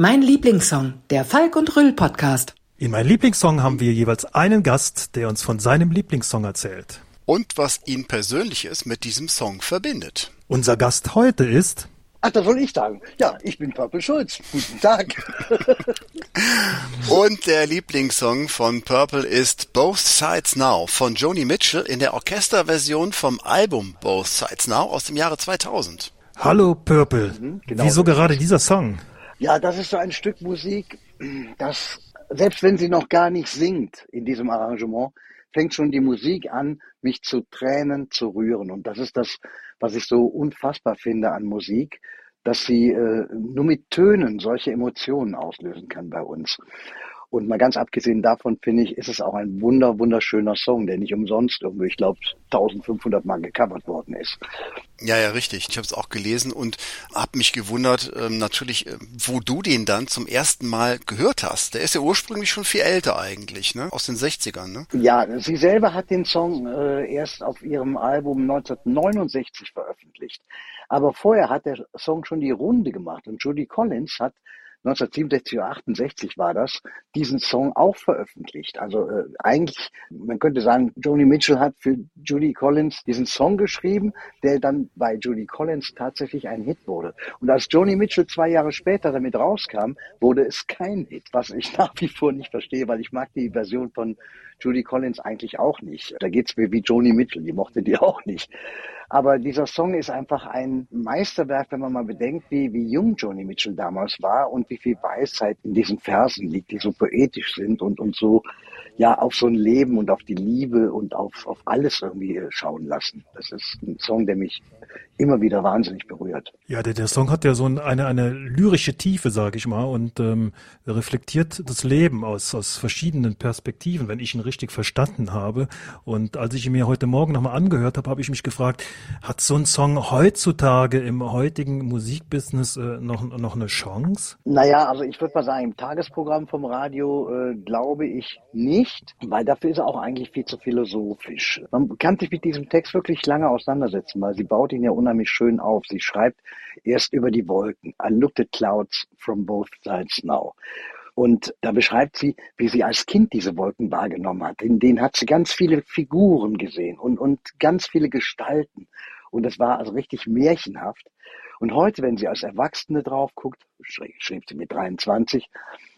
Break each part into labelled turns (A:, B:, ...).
A: Mein Lieblingssong, der Falk und Rüll Podcast.
B: In meinem Lieblingssong haben wir jeweils einen Gast, der uns von seinem Lieblingssong erzählt.
C: und was ihn Persönliches mit diesem Song verbindet.
B: Unser Gast heute ist
D: Ach, das soll ich sagen. Ja, ich bin Purple Schulz. Guten Tag.
C: Und der Lieblingssong von Purple ist Both Sides Now von Joni Mitchell in der Orchesterversion vom Album Both Sides Now aus dem Jahre 2000.
B: Hallo Purple.
D: genau
B: Wieso gerade dieser Song?
D: Ja, das ist so ein Stück Musik, das, selbst wenn sie noch gar nicht singt in diesem Arrangement, fängt schon die Musik an, mich zu Tränen zu rühren. Und das ist das, was ich so unfassbar finde an Musik, dass sie äh, nur mit Tönen solche Emotionen auslösen kann bei uns. Und mal ganz abgesehen davon finde ich, ist es auch ein wunder, wunderschöner Song, der nicht umsonst irgendwie, ich glaube, 1500 Mal gecovert worden ist.
C: Ja, ja, richtig. Ich habe es auch gelesen und habe mich gewundert, ähm, natürlich, äh, wo du den dann zum ersten Mal gehört hast. Der ist ja ursprünglich schon viel älter eigentlich, ne? Aus den 60ern, ne?
D: Ja, sie selber hat den Song äh, erst auf ihrem Album 1969 veröffentlicht. Aber vorher hat der Song schon die Runde gemacht und Judy Collins hat 1967 oder 68 war das, diesen Song auch veröffentlicht. Also äh, eigentlich, man könnte sagen, Joni Mitchell hat für Judy Collins diesen Song geschrieben, der dann bei Judy Collins tatsächlich ein Hit wurde. Und als Joni Mitchell zwei Jahre später damit rauskam, wurde es kein Hit, was ich nach wie vor nicht verstehe, weil ich mag die Version von Judy Collins eigentlich auch nicht. Da geht's mir wie Joni Mitchell, die mochte die auch nicht. Aber dieser Song ist einfach ein Meisterwerk, wenn man mal bedenkt, wie, wie jung Joni Mitchell damals war und wie viel Weisheit in diesen Versen liegt, die so poetisch sind und, und so, ja, auf so ein Leben und auf die Liebe und auf, auf alles irgendwie äh, schauen lassen. Das ist ein Song, der mich immer wieder wahnsinnig berührt.
B: Ja, der, der Song hat ja so ein- eine, eine lyrische Tiefe, sage ich mal, und ähm, reflektiert das Leben aus, aus verschiedenen Perspektiven, wenn ich ihn richtig verstanden habe. Und als ich ihn mir heute Morgen nochmal angehört habe, habe ich mich gefragt, hat so ein Song heutzutage im heutigen Musikbusiness äh, noch, noch eine Chance?
D: Naja, also ich würde mal sagen, im Tagesprogramm vom Radio äh, glaube ich nicht, weil dafür ist er auch eigentlich viel zu philosophisch. Man kann sich mit diesem Text wirklich lange auseinandersetzen, weil sie baut ihn ja unheimlich schön auf. Sie schreibt erst über die Wolken. I looked at clouds from both sides now. Und da beschreibt sie, wie sie als Kind diese Wolken wahrgenommen hat. In denen hat sie ganz viele Figuren gesehen und, und ganz viele Gestalten. Und das war also richtig märchenhaft. Und heute, wenn sie als Erwachsene drauf guckt, schrie- schrieb sie mit 23,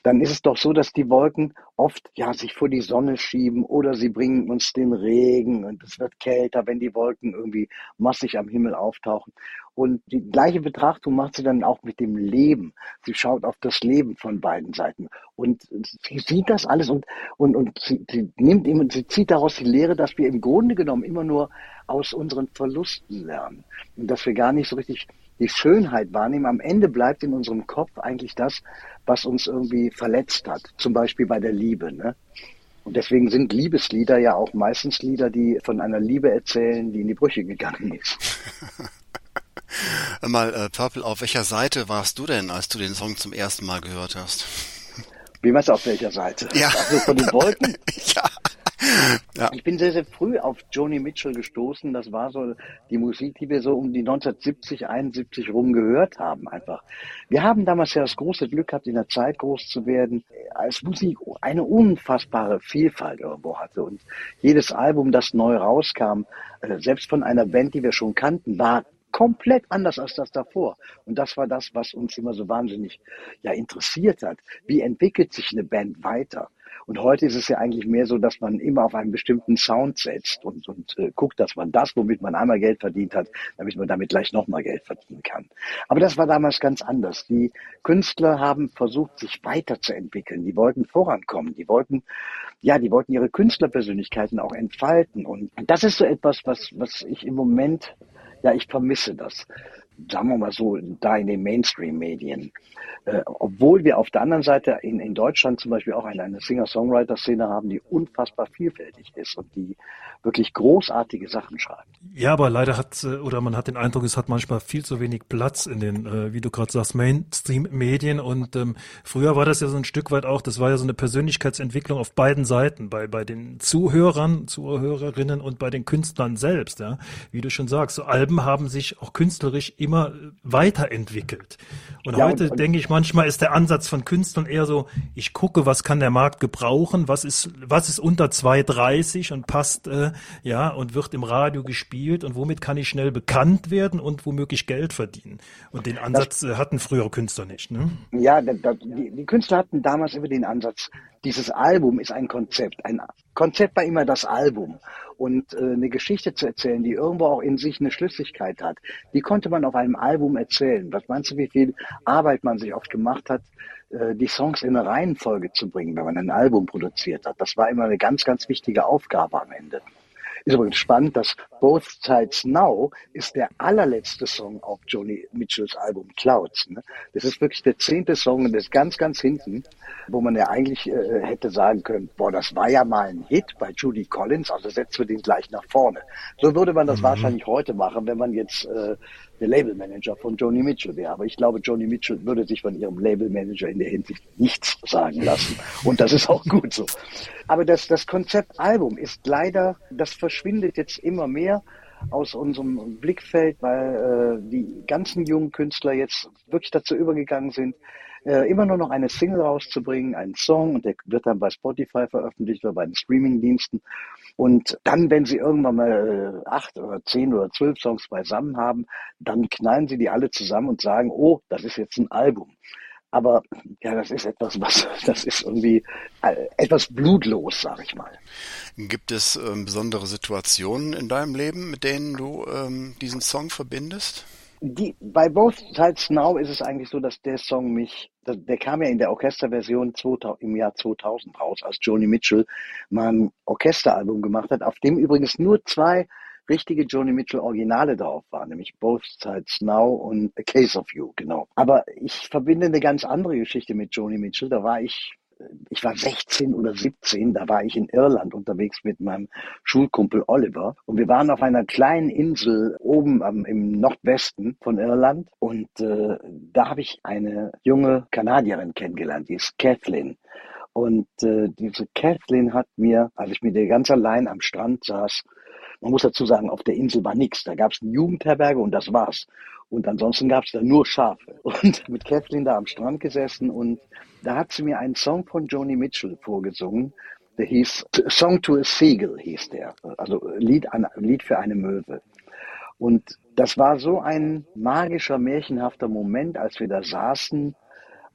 D: dann ist es doch so, dass die Wolken oft ja sich vor die Sonne schieben oder sie bringen uns den Regen und es wird kälter, wenn die Wolken irgendwie massig am Himmel auftauchen. Und die gleiche Betrachtung macht sie dann auch mit dem Leben. Sie schaut auf das Leben von beiden Seiten und sie sieht das alles und und und sie, sie nimmt immer, sie zieht daraus die Lehre, dass wir im Grunde genommen immer nur aus unseren Verlusten lernen und dass wir gar nicht so richtig die Schönheit wahrnehmen. Am Ende bleibt in unserem Kopf eigentlich das, was uns irgendwie verletzt hat. Zum Beispiel bei der Liebe. Ne? Und deswegen sind Liebeslieder ja auch meistens Lieder, die von einer Liebe erzählen, die in die Brüche gegangen ist.
C: Mal, äh, Purple, auf welcher Seite warst du denn, als du den Song zum ersten Mal gehört hast?
D: Wie meinst du auf welcher Seite?
C: Ja.
D: Also von den Wolken?
C: ja. Ja.
D: Ich bin sehr, sehr früh auf Joni Mitchell gestoßen. Das war so die Musik, die wir so um die 1970, 71 rum gehört haben einfach. Wir haben damals ja das große Glück gehabt, in der Zeit groß zu werden, als Musik eine unfassbare Vielfalt irgendwo hatte. Und jedes Album, das neu rauskam, äh, selbst von einer Band, die wir schon kannten, war komplett anders als das davor. Und das war das, was uns immer so wahnsinnig ja, interessiert hat. Wie entwickelt sich eine Band weiter? Und heute ist es ja eigentlich mehr so, dass man immer auf einen bestimmten Sound setzt und, und äh, guckt, dass man das, womit man einmal Geld verdient hat, damit man damit gleich nochmal Geld verdienen kann. Aber das war damals ganz anders. Die Künstler haben versucht, sich weiterzuentwickeln. Die wollten vorankommen. Die wollten, ja, die wollten ihre Künstlerpersönlichkeiten auch entfalten. Und das ist so etwas, was, was ich im Moment, ja, ich vermisse das sagen wir mal so, da in den Mainstream-Medien. Äh, obwohl wir auf der anderen Seite in, in Deutschland zum Beispiel auch eine, eine Singer-Songwriter-Szene haben, die unfassbar vielfältig ist und die wirklich großartige Sachen schreibt.
B: Ja, aber leider hat, äh, oder man hat den Eindruck, es hat manchmal viel zu wenig Platz in den, äh, wie du gerade sagst, Mainstream-Medien. Und ähm, früher war das ja so ein Stück weit auch, das war ja so eine Persönlichkeitsentwicklung auf beiden Seiten, bei, bei den Zuhörern, Zuhörerinnen und bei den Künstlern selbst. Ja? Wie du schon sagst, so Alben haben sich auch künstlerisch immer weiterentwickelt. Und ja, heute denke ich manchmal ist der Ansatz von Künstlern eher so, ich gucke, was kann der Markt gebrauchen, was ist, was ist unter 2,30 und passt, äh, ja, und wird im Radio gespielt und womit kann ich schnell bekannt werden und womöglich Geld verdienen. Und den Ansatz das, äh, hatten frühere Künstler nicht, ne?
D: Ja, da, da, die, die Künstler hatten damals immer den Ansatz, dieses Album ist ein Konzept. Ein Konzept war immer das Album. Und äh, eine Geschichte zu erzählen, die irgendwo auch in sich eine Schlüssigkeit hat, die konnte man auf einem Album erzählen. Was meinst du, wie viel Arbeit man sich oft gemacht hat, äh, die Songs in eine Reihenfolge zu bringen, wenn man ein Album produziert hat? Das war immer eine ganz, ganz wichtige Aufgabe am Ende. Ist übrigens spannend, dass Both Sides Now ist der allerletzte Song auf Joni Mitchells Album Clouds. Ne? Das ist wirklich der zehnte Song und das ist ganz, ganz hinten, wo man ja eigentlich äh, hätte sagen können, boah, das war ja mal ein Hit bei Judy Collins, also setzen wir den gleich nach vorne. So würde man das mhm. wahrscheinlich heute machen, wenn man jetzt äh, der Labelmanager von Joni Mitchell wäre. Aber ich glaube, Joni Mitchell würde sich von ihrem Labelmanager in der Hinsicht nichts sagen lassen. Und das ist auch gut so. Aber das, das Konzept Album ist leider, das verschwindet jetzt immer mehr aus unserem Blickfeld, weil äh, die ganzen jungen Künstler jetzt wirklich dazu übergegangen sind, äh, immer nur noch eine Single rauszubringen, einen Song und der wird dann bei Spotify veröffentlicht oder bei den Streamingdiensten. Und dann, wenn sie irgendwann mal äh, acht oder zehn oder zwölf Songs beisammen haben, dann knallen sie die alle zusammen und sagen, oh, das ist jetzt ein Album. Aber ja, das ist etwas, was, das ist irgendwie äh, etwas blutlos, sag ich mal.
C: Gibt es ähm, besondere Situationen in deinem Leben, mit denen du ähm, diesen Song verbindest?
D: Die, bei Both Sides Now ist es eigentlich so, dass der Song mich, der, der kam ja in der Orchesterversion 2000, im Jahr 2000 raus, als Joni Mitchell mal ein Orchesteralbum gemacht hat, auf dem übrigens nur zwei richtige Joni Mitchell Originale drauf waren, nämlich Both Sides Now und A Case of You, genau. Aber ich verbinde eine ganz andere Geschichte mit Joni Mitchell. Da war ich ich war 16 oder 17, da war ich in Irland unterwegs mit meinem Schulkumpel Oliver und wir waren auf einer kleinen Insel oben am, im Nordwesten von Irland und äh, da habe ich eine junge Kanadierin kennengelernt, die ist Kathleen. Und äh, diese Kathleen hat mir, als ich mit ihr ganz allein am Strand saß, man muss dazu sagen, auf der Insel war nichts. Da gab es eine Jugendherberge und das war's. Und ansonsten gab es da nur Schafe. Und mit Kathleen da am Strand gesessen und da hat sie mir einen Song von Joni Mitchell vorgesungen. Der hieß Song to a Seagull hieß der. Also Lied, an, Lied für eine Möwe. Und das war so ein magischer, märchenhafter Moment, als wir da saßen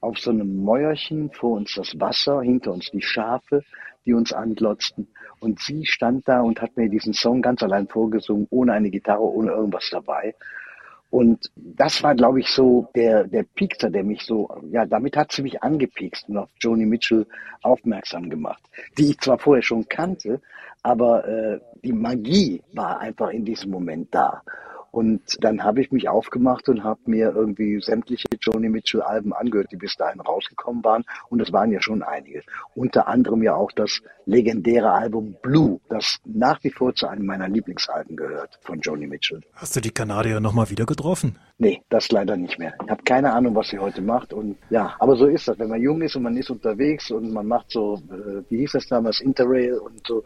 D: auf so einem Mäuerchen, vor uns das Wasser, hinter uns die Schafe, die uns anglotzten. Und sie stand da und hat mir diesen Song ganz allein vorgesungen, ohne eine Gitarre, ohne irgendwas dabei. Und das war, glaube ich, so der, der Piekser, der mich so, ja, damit hat sie mich angepiekst und auf Joni Mitchell aufmerksam gemacht, die ich zwar vorher schon kannte, aber äh, die Magie war einfach in diesem Moment da. Und dann habe ich mich aufgemacht und habe mir irgendwie sämtliche Joni Mitchell Alben angehört, die bis dahin rausgekommen waren. Und es waren ja schon einige. Unter anderem ja auch das legendäre Album Blue, das nach wie vor zu einem meiner Lieblingsalben gehört von Joni Mitchell.
B: Hast du die Kanadier nochmal wieder getroffen?
D: Nee, das leider nicht mehr. Ich habe keine Ahnung, was sie heute macht. Und ja, aber so ist das. Wenn man jung ist und man ist unterwegs und man macht so, äh, wie hieß das damals, Interrail und so,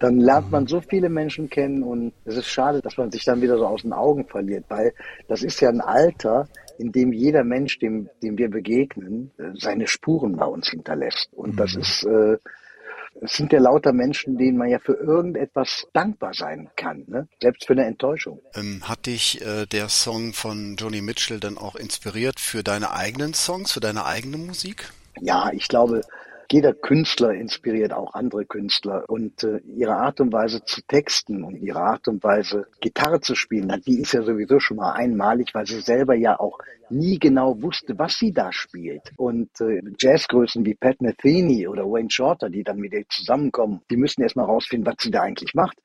D: dann lernt man so viele Menschen kennen und es ist schade, dass man sich dann wieder so aus den Augen verliert, weil das ist ja ein Alter, in dem jeder Mensch, dem, dem wir begegnen, äh, seine Spuren bei uns hinterlässt. Und das mhm. ist, äh, es sind ja lauter Menschen, denen man ja für irgendetwas dankbar sein kann, ne? selbst für eine Enttäuschung.
C: Ähm, hat dich äh, der Song von Joni Mitchell dann auch inspiriert für deine eigenen Songs, für deine eigene Musik?
D: Ja, ich glaube, Jeder Künstler inspiriert auch andere Künstler und äh, ihre Art und Weise zu texten und ihre Art und Weise Gitarre zu spielen, die ist ja sowieso schon mal einmalig, weil sie selber ja auch nie genau wusste, was sie da spielt. Und äh, Jazzgrößen wie Pat Metheny oder Wayne Shorter, die dann mit ihr zusammenkommen, die müssen erstmal rausfinden, was sie da eigentlich macht.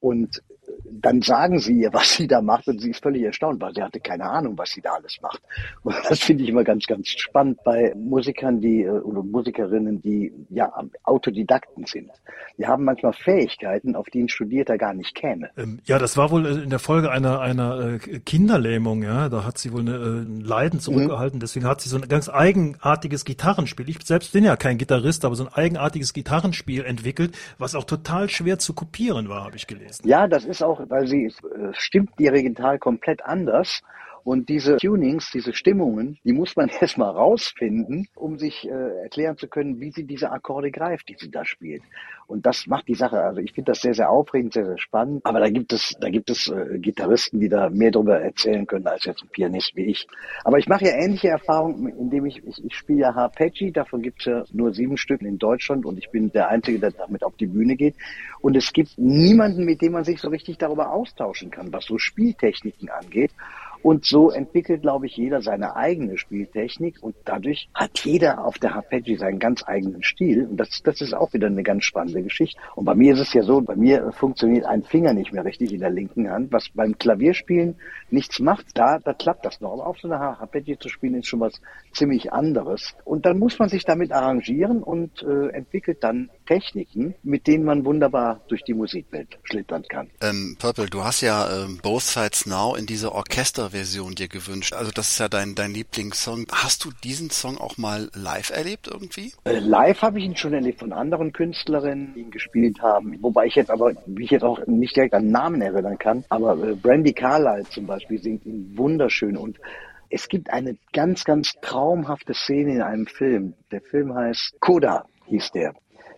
D: Und dann sagen sie ihr, was sie da macht und sie ist völlig erstaunt, weil sie hatte keine Ahnung, was sie da alles macht. Und das finde ich immer ganz, ganz spannend bei Musikern, die äh, oder Musikerinnen, die ja Autodidakten sind. Die haben manchmal Fähigkeiten, auf die ein Studierter gar nicht käme.
B: Ähm, ja, das war wohl in der Folge einer einer äh, Kinderlähmung, ja. Da hat sie wohl äh, ein Leiden zurückgehalten. Mhm. Deswegen hat sie so ein ganz eigenartiges Gitarrenspiel. Ich selbst bin ja kein Gitarrist, aber so ein eigenartiges Gitarrenspiel entwickelt, was auch total schwer zu kopieren war, habe ich gelesen.
D: Ja, das ist auch, weil sie äh, stimmt die Regental komplett anders und diese Tunings, diese Stimmungen, die muss man erstmal rausfinden, um sich äh, erklären zu können, wie sie diese Akkorde greift, die sie da spielt. Und das macht die Sache. Also ich finde das sehr, sehr aufregend, sehr, sehr spannend. Aber da gibt es, da gibt es äh, Gitarristen, die da mehr darüber erzählen können als jetzt ein Pianist wie ich. Aber ich mache ja ähnliche Erfahrungen, indem ich, ich, ich spiele ja Harpeggi, davon gibt es ja nur sieben Stück in Deutschland und ich bin der Einzige, der damit auf die Bühne geht. Und es gibt niemanden, mit dem man sich so richtig darüber austauschen kann, was so Spieltechniken angeht. Und so entwickelt, glaube ich, jeder seine eigene Spieltechnik und dadurch hat jeder auf der Arpeggio seinen ganz eigenen Stil. Und das, das ist auch wieder eine ganz spannende Geschichte. Und bei mir ist es ja so, bei mir funktioniert ein Finger nicht mehr richtig in der linken Hand, was beim Klavierspielen nichts macht. Da, da klappt das noch. Aber auf so einer Arpeggio zu spielen ist schon was ziemlich anderes. Und dann muss man sich damit arrangieren und äh, entwickelt dann Techniken, mit denen man wunderbar durch die Musikwelt schlittern kann.
C: Ähm, Purple, du hast ja ähm, Both Sides Now in dieser Orchesterversion dir gewünscht. Also das ist ja dein, dein Lieblingssong. Hast du diesen Song auch mal live erlebt irgendwie?
D: Äh, live habe ich ihn schon erlebt von anderen Künstlerinnen, die ihn gespielt haben. Wobei ich jetzt aber, wie ich jetzt auch nicht direkt an Namen erinnern kann, aber äh, Brandy Carlyle zum Beispiel singt ihn wunderschön und es gibt eine ganz, ganz traumhafte Szene in einem Film. Der Film heißt Coda, hieß der.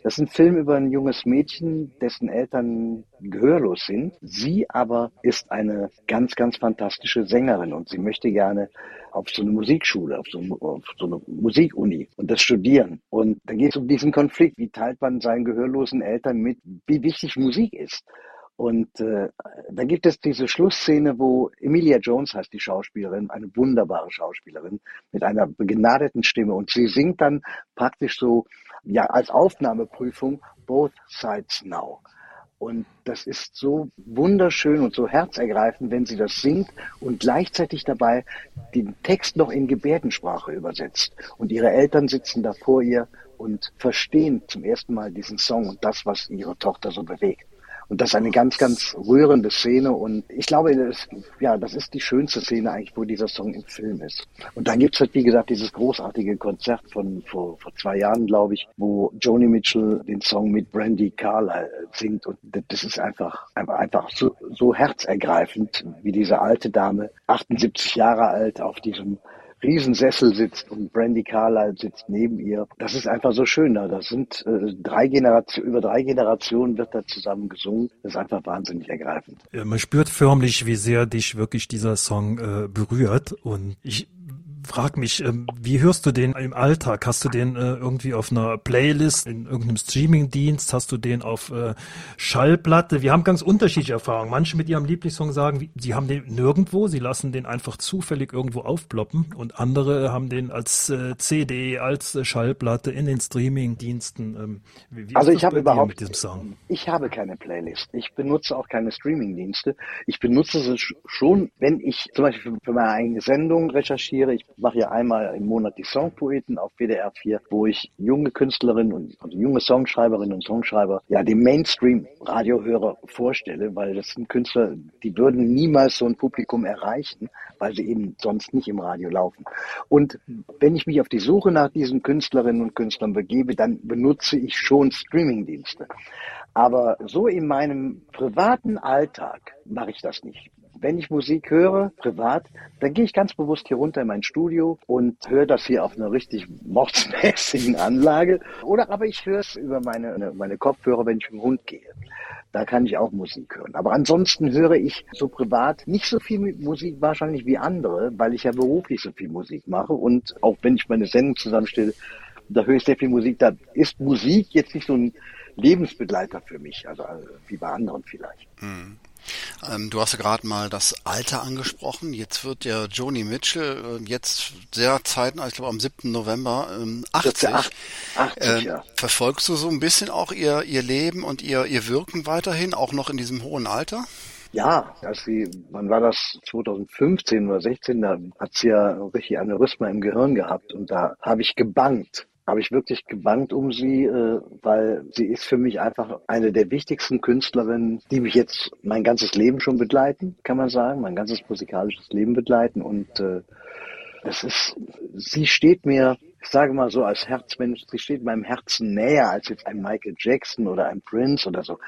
D: Das ist ein Film über ein junges Mädchen, dessen Eltern gehörlos sind. Sie aber ist eine ganz, ganz fantastische Sängerin und sie möchte gerne auf so eine Musikschule, auf so, auf so eine Musikuni und das studieren. Und da geht es um diesen Konflikt. Wie teilt man seinen gehörlosen Eltern mit, wie wichtig Musik ist? Und äh, da gibt es diese Schlussszene, wo Emilia Jones heißt die Schauspielerin, eine wunderbare Schauspielerin mit einer begnadeten Stimme. Und sie singt dann praktisch so, ja, als Aufnahmeprüfung Both Sides Now. Und das ist so wunderschön und so herzergreifend, wenn sie das singt und gleichzeitig dabei den Text noch in Gebärdensprache übersetzt. Und ihre Eltern sitzen da vor ihr und verstehen zum ersten Mal diesen Song und das, was ihre Tochter so bewegt. Und das ist eine ganz, ganz rührende Szene. Und ich glaube, das, ja, das ist die schönste Szene eigentlich, wo dieser Song im Film ist. Und dann gibt's halt, wie gesagt, dieses großartige Konzert von vor, vor zwei Jahren, glaube ich, wo Joni Mitchell den Song mit Brandy Carlyle singt. Und das ist einfach, einfach so, so herzergreifend, wie diese alte Dame, 78 Jahre alt, auf diesem Riesensessel sitzt und Brandy Carlyle sitzt neben ihr. Das ist einfach so schön da. Das sind äh, drei Generationen, über drei Generationen wird da zusammen gesungen. Das ist einfach wahnsinnig ergreifend.
B: Man spürt förmlich, wie sehr dich wirklich dieser Song äh, berührt. Und ich frag mich, ähm, wie hörst du den im Alltag? Hast du den äh, irgendwie auf einer Playlist, in irgendeinem Streamingdienst? Hast du den auf äh, Schallplatte? Wir haben ganz unterschiedliche Erfahrungen. Manche mit ihrem Lieblingssong sagen, sie haben den nirgendwo, sie lassen den einfach zufällig irgendwo aufploppen und andere haben den als äh, CD, als Schallplatte in den Streamingdiensten.
D: Ähm, also ich habe überhaupt mit diesem Song? Ich habe keine Playlist. Ich benutze auch keine Streamingdienste. Ich benutze sie schon, wenn ich zum Beispiel für meine eigene Sendung recherchiere. Ich mache ja einmal im Monat die Songpoeten auf WDR 4, wo ich junge Künstlerinnen und also junge Songschreiberinnen und Songschreiber ja dem Mainstream-Radiohörer vorstelle, weil das sind Künstler, die würden niemals so ein Publikum erreichen, weil sie eben sonst nicht im Radio laufen. Und wenn ich mich auf die Suche nach diesen Künstlerinnen und Künstlern begebe, dann benutze ich schon Streamingdienste. Aber so in meinem privaten Alltag mache ich das nicht wenn ich Musik höre, privat, dann gehe ich ganz bewusst hier runter in mein Studio und höre das hier auf einer richtig mordsmäßigen Anlage. Oder aber ich höre es über meine, meine Kopfhörer, wenn ich mit dem Hund gehe. Da kann ich auch Musik hören. Aber ansonsten höre ich so privat nicht so viel Musik wahrscheinlich wie andere, weil ich ja beruflich so viel Musik mache. Und auch wenn ich meine Sendung zusammenstelle, Da höre ich sehr viel Musik. Da ist Musik jetzt nicht so ein Lebensbegleiter für mich, also äh, wie bei anderen vielleicht.
C: Mhm. Ähm, du hast ja gerade mal das Alter angesprochen. Jetzt wird der Joni Mitchell äh, jetzt sehr zeitnah, ich glaube am 7. November, ähm, 80.
D: 80, äh, ja.
C: Verfolgst du so ein bisschen auch ihr, ihr Leben und ihr, ihr Wirken weiterhin, auch noch in diesem hohen Alter?
D: Ja, als sie, wann war das, 2015 oder 16, da hat sie ja richtig Aneurysma im Gehirn gehabt und da habe ich gebangt habe ich wirklich gebangt um sie, äh, weil sie ist für mich einfach eine der wichtigsten Künstlerinnen, die mich jetzt mein ganzes Leben schon begleiten, kann man sagen, mein ganzes musikalisches Leben begleiten. Und äh, es ist, sie steht mir, ich sage mal so als Herzmensch, sie steht meinem Herzen näher als jetzt ein Michael Jackson oder ein Prince oder so.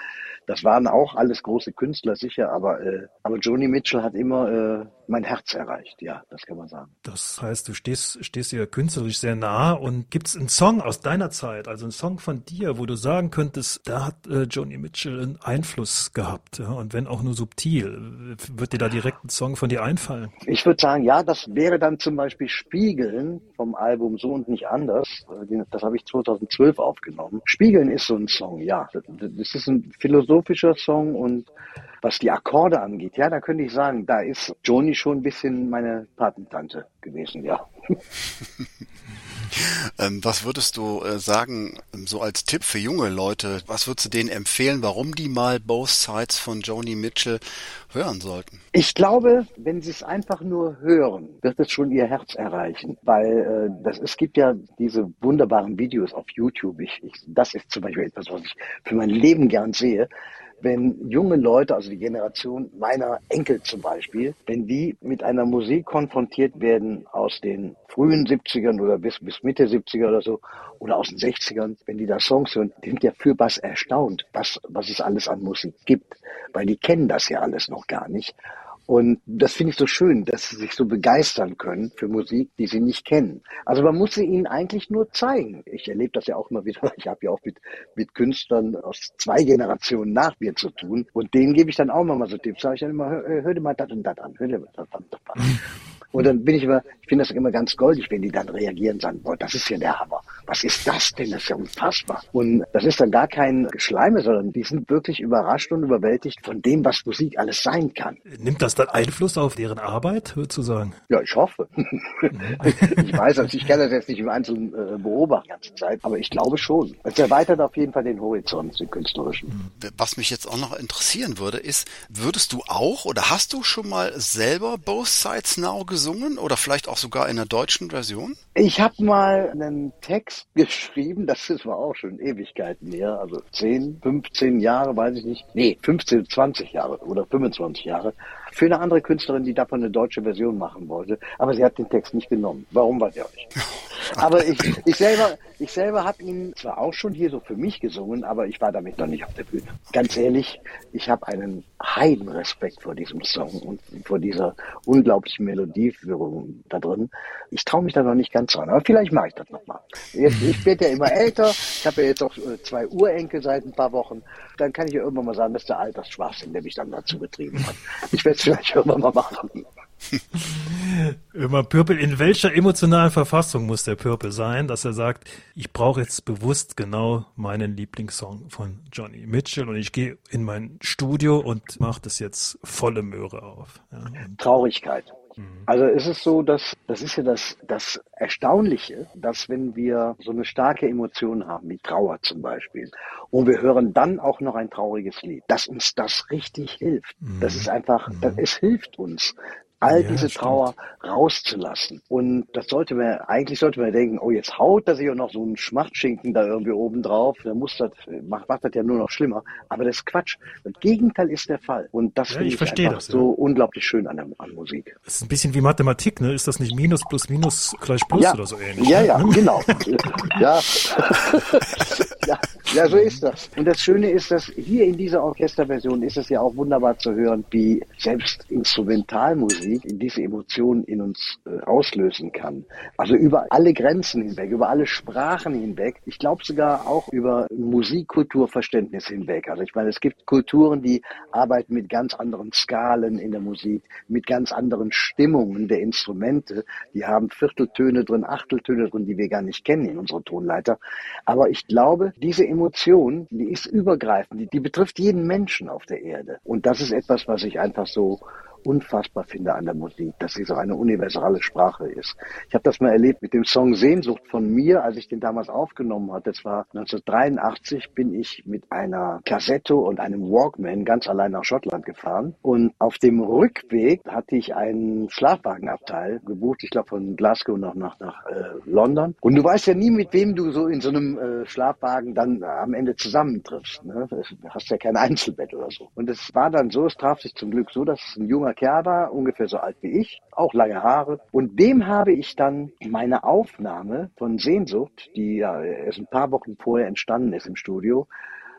D: Das waren auch alles große Künstler sicher, aber äh, aber Joni Mitchell hat immer äh, mein Herz erreicht. Ja, das kann man sagen.
B: Das heißt, du stehst stehst ihr künstlerisch sehr nah und gibt es einen Song aus deiner Zeit, also einen Song von dir, wo du sagen könntest, da hat äh, Joni Mitchell einen Einfluss gehabt, ja? und wenn auch nur subtil, wird dir da direkt ein Song von dir einfallen?
D: Ich würde sagen, ja, das wäre dann zum Beispiel Spiegeln vom Album So und nicht anders. Das habe ich 2012 aufgenommen. Spiegeln ist so ein Song, ja. Das ist ein Philosoph philosophischer Song und was die Akkorde angeht, ja, da könnte ich sagen, da ist Joni schon ein bisschen meine Patentante gewesen, ja.
C: Ähm, was würdest du äh, sagen, ähm, so als Tipp für junge Leute, was würdest du denen empfehlen, warum die mal Both Sides von Joni Mitchell hören sollten?
D: Ich glaube, wenn sie es einfach nur hören, wird es schon ihr Herz erreichen, weil äh, das, es gibt ja diese wunderbaren Videos auf YouTube. Ich, ich, das ist zum Beispiel etwas, was ich für mein Leben gern sehe wenn junge Leute, also die Generation meiner Enkel zum Beispiel, wenn die mit einer Musik konfrontiert werden aus den frühen 70ern oder bis, bis Mitte 70er oder so oder aus den 60ern, wenn die da Songs hören, die sind ja für was erstaunt, was, was es alles an Musik gibt, weil die kennen das ja alles noch gar nicht. Und das finde ich so schön, dass sie sich so begeistern können für Musik, die sie nicht kennen. Also man muss sie ihnen eigentlich nur zeigen. Ich erlebe das ja auch immer wieder. Ich habe ja auch mit, mit Künstlern aus zwei Generationen nach mir zu tun. Und denen gebe ich dann auch mal so Tipps. Sage ich dann immer, hör, hör dir mal das und das an. Hör dir mal das und das an. Und dann bin ich immer, ich finde das immer ganz goldig, wenn die dann reagieren und sagen, boah, das ist ja der Hammer. Was ist das denn? Das ist ja unfassbar. Und das ist dann gar kein Geschleime, sondern die sind wirklich überrascht und überwältigt von dem, was Musik alles sein kann.
B: Nimmt das dann Einfluss auf deren Arbeit, würdest du sagen?
D: Ja, ich hoffe. ich weiß, also ich kann das jetzt nicht im Einzelnen äh, beobachten die ganze Zeit, aber ich glaube schon. Es erweitert auf jeden Fall den Horizont, den künstlerischen.
C: Was mich jetzt auch noch interessieren würde, ist, würdest du auch oder hast du schon mal selber Both Sides Now gesehen? Gesungen oder vielleicht auch sogar in der deutschen Version?
D: Ich habe mal einen Text geschrieben, das ist war auch schon Ewigkeiten her, also 10, 15 Jahre, weiß ich nicht. Nee, 15, 20 Jahre oder 25 Jahre für eine andere Künstlerin, die davon eine deutsche Version machen wollte. Aber sie hat den Text nicht genommen. Warum, weiß ich auch nicht. Aber ich, ich selber, ich selber habe ihn zwar auch schon hier so für mich gesungen, aber ich war damit noch nicht auf der Bühne. Ganz ehrlich, ich habe einen Heidenrespekt vor diesem Song und vor dieser unglaublichen Melodieführung da drin. Ich traue mich da noch nicht ganz dran, aber vielleicht mache ich das nochmal. Ich werde ja immer älter, ich habe ja jetzt auch äh, zwei Urenkel seit ein paar Wochen. Dann kann ich ja irgendwann mal sagen, das ist der Altersschwachsinn, der mich dann dazu getrieben hat. Ich werde es vielleicht irgendwann mal machen.
B: Immer Pürpel, in welcher emotionalen Verfassung muss der Pürpel sein, dass er sagt, ich brauche jetzt bewusst genau meinen Lieblingssong von Johnny Mitchell und ich gehe in mein Studio und mache das jetzt volle Möhre auf.
D: Ja, Traurigkeit. Mhm. Also es ist so, dass das ist ja das, das Erstaunliche, dass wenn wir so eine starke Emotion haben, wie Trauer zum Beispiel, und wir hören dann auch noch ein trauriges Lied, dass uns das richtig hilft. Das mhm. ist einfach, das, es hilft uns all ja, diese Trauer rauszulassen. Und das sollte man, eigentlich sollte man denken, oh, jetzt haut er sich auch noch so einen Schmachtschinken da irgendwie oben drauf, der muss das, macht, macht das ja nur noch schlimmer. Aber das ist Quatsch. Das Gegenteil ist der Fall. Und das ja, finde ich, ich einfach das, so unglaublich schön an, der, an Musik.
B: Das ist ein bisschen wie Mathematik, ne? Ist das nicht Minus plus Minus gleich Plus
D: ja.
B: oder so ähnlich?
D: Ja, ja, genau. ja. ja. Ja, so ist das. Und das Schöne ist, dass hier in dieser Orchesterversion ist es ja auch wunderbar zu hören, wie selbst Instrumentalmusik Musik diese Emotionen in uns äh, auslösen kann. Also über alle Grenzen hinweg, über alle Sprachen hinweg. Ich glaube sogar auch über Musikkulturverständnis hinweg. Also ich meine, es gibt Kulturen, die arbeiten mit ganz anderen Skalen in der Musik, mit ganz anderen Stimmungen der Instrumente. Die haben Vierteltöne drin, Achteltöne drin, die wir gar nicht kennen in unserer Tonleiter. Aber ich glaube, diese Emotion, die ist übergreifend, die, die betrifft jeden Menschen auf der Erde. Und das ist etwas, was ich einfach so unfassbar finde an der Musik, dass sie so eine universale Sprache ist. Ich habe das mal erlebt mit dem Song Sehnsucht von mir, als ich den damals aufgenommen hatte. Das war 1983, bin ich mit einer Kassette und einem Walkman ganz allein nach Schottland gefahren. Und auf dem Rückweg hatte ich einen Schlafwagenabteil gebucht, ich glaube von Glasgow noch nach, nach äh, London. Und du weißt ja nie, mit wem du so in so einem äh, Schlafwagen dann am Ende zusammentriffst. Ne? Du hast ja kein Einzelbett oder so. Und es war dann so, es traf sich zum Glück so, dass ein junger junger Kerl war, ungefähr so alt wie ich, auch lange Haare. Und dem habe ich dann meine Aufnahme von Sehnsucht, die ja erst ein paar Wochen vorher entstanden ist im Studio,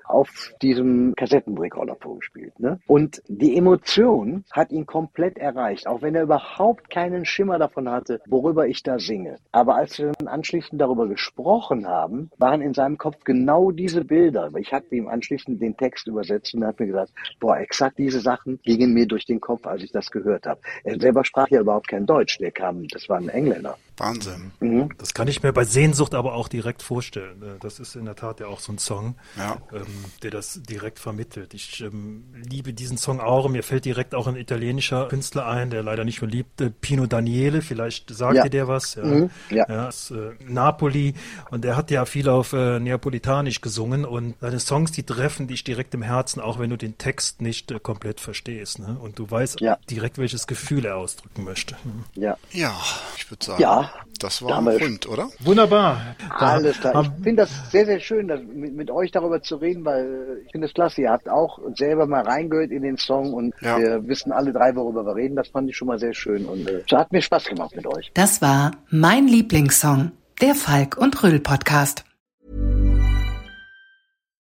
D: auf diesem Kassettenrekorder vorgespielt. Ne? Und die Emotion hat ihn komplett erreicht, auch wenn er überhaupt keinen Schimmer davon hatte, worüber ich da singe. Aber als wir dann anschließend darüber gesprochen haben, waren in seinem Kopf genau diese Bilder. Ich hatte ihm anschließend den Text übersetzt und er hat mir gesagt, boah, exakt diese Sachen gingen mir durch den Kopf, als ich das gehört habe. Er selber sprach ja überhaupt kein Deutsch, der kam, das war ein Engländer.
C: Wahnsinn.
B: Mhm. Das kann ich mir bei Sehnsucht aber auch direkt vorstellen. Äh, das ist in der Tat ja auch so ein Song, ja. ähm, der das direkt vermittelt. Ich ähm, liebe diesen Song auch. Mir fällt direkt auch ein italienischer Künstler ein, der leider nicht mehr liebt, äh, Pino Daniele. Vielleicht sagt ja. dir der was. Ja, mhm. ja. ja aus äh, Napoli. Und er hat ja viel auf äh, Neapolitanisch gesungen. Und seine Songs, die treffen dich direkt im Herzen, auch wenn du den Text nicht äh, komplett verstehst. Ne? Und du weißt direkt, welches Gefühl er ausdrücken möchte.
C: Mhm. Ja. Ja, ich würde sagen. Ja, das war Damals. rund, oder?
B: Wunderbar.
D: Alles klar. Ich finde das sehr, sehr schön, mit, mit, euch darüber zu reden, weil ich finde es klasse. Ihr habt auch selber mal reingehört in den Song und ja. wir wissen alle drei, worüber wir reden. Das fand ich schon mal sehr schön und äh, es hat mir Spaß gemacht mit euch.
A: Das war mein Lieblingssong, der Falk und Rüll Podcast.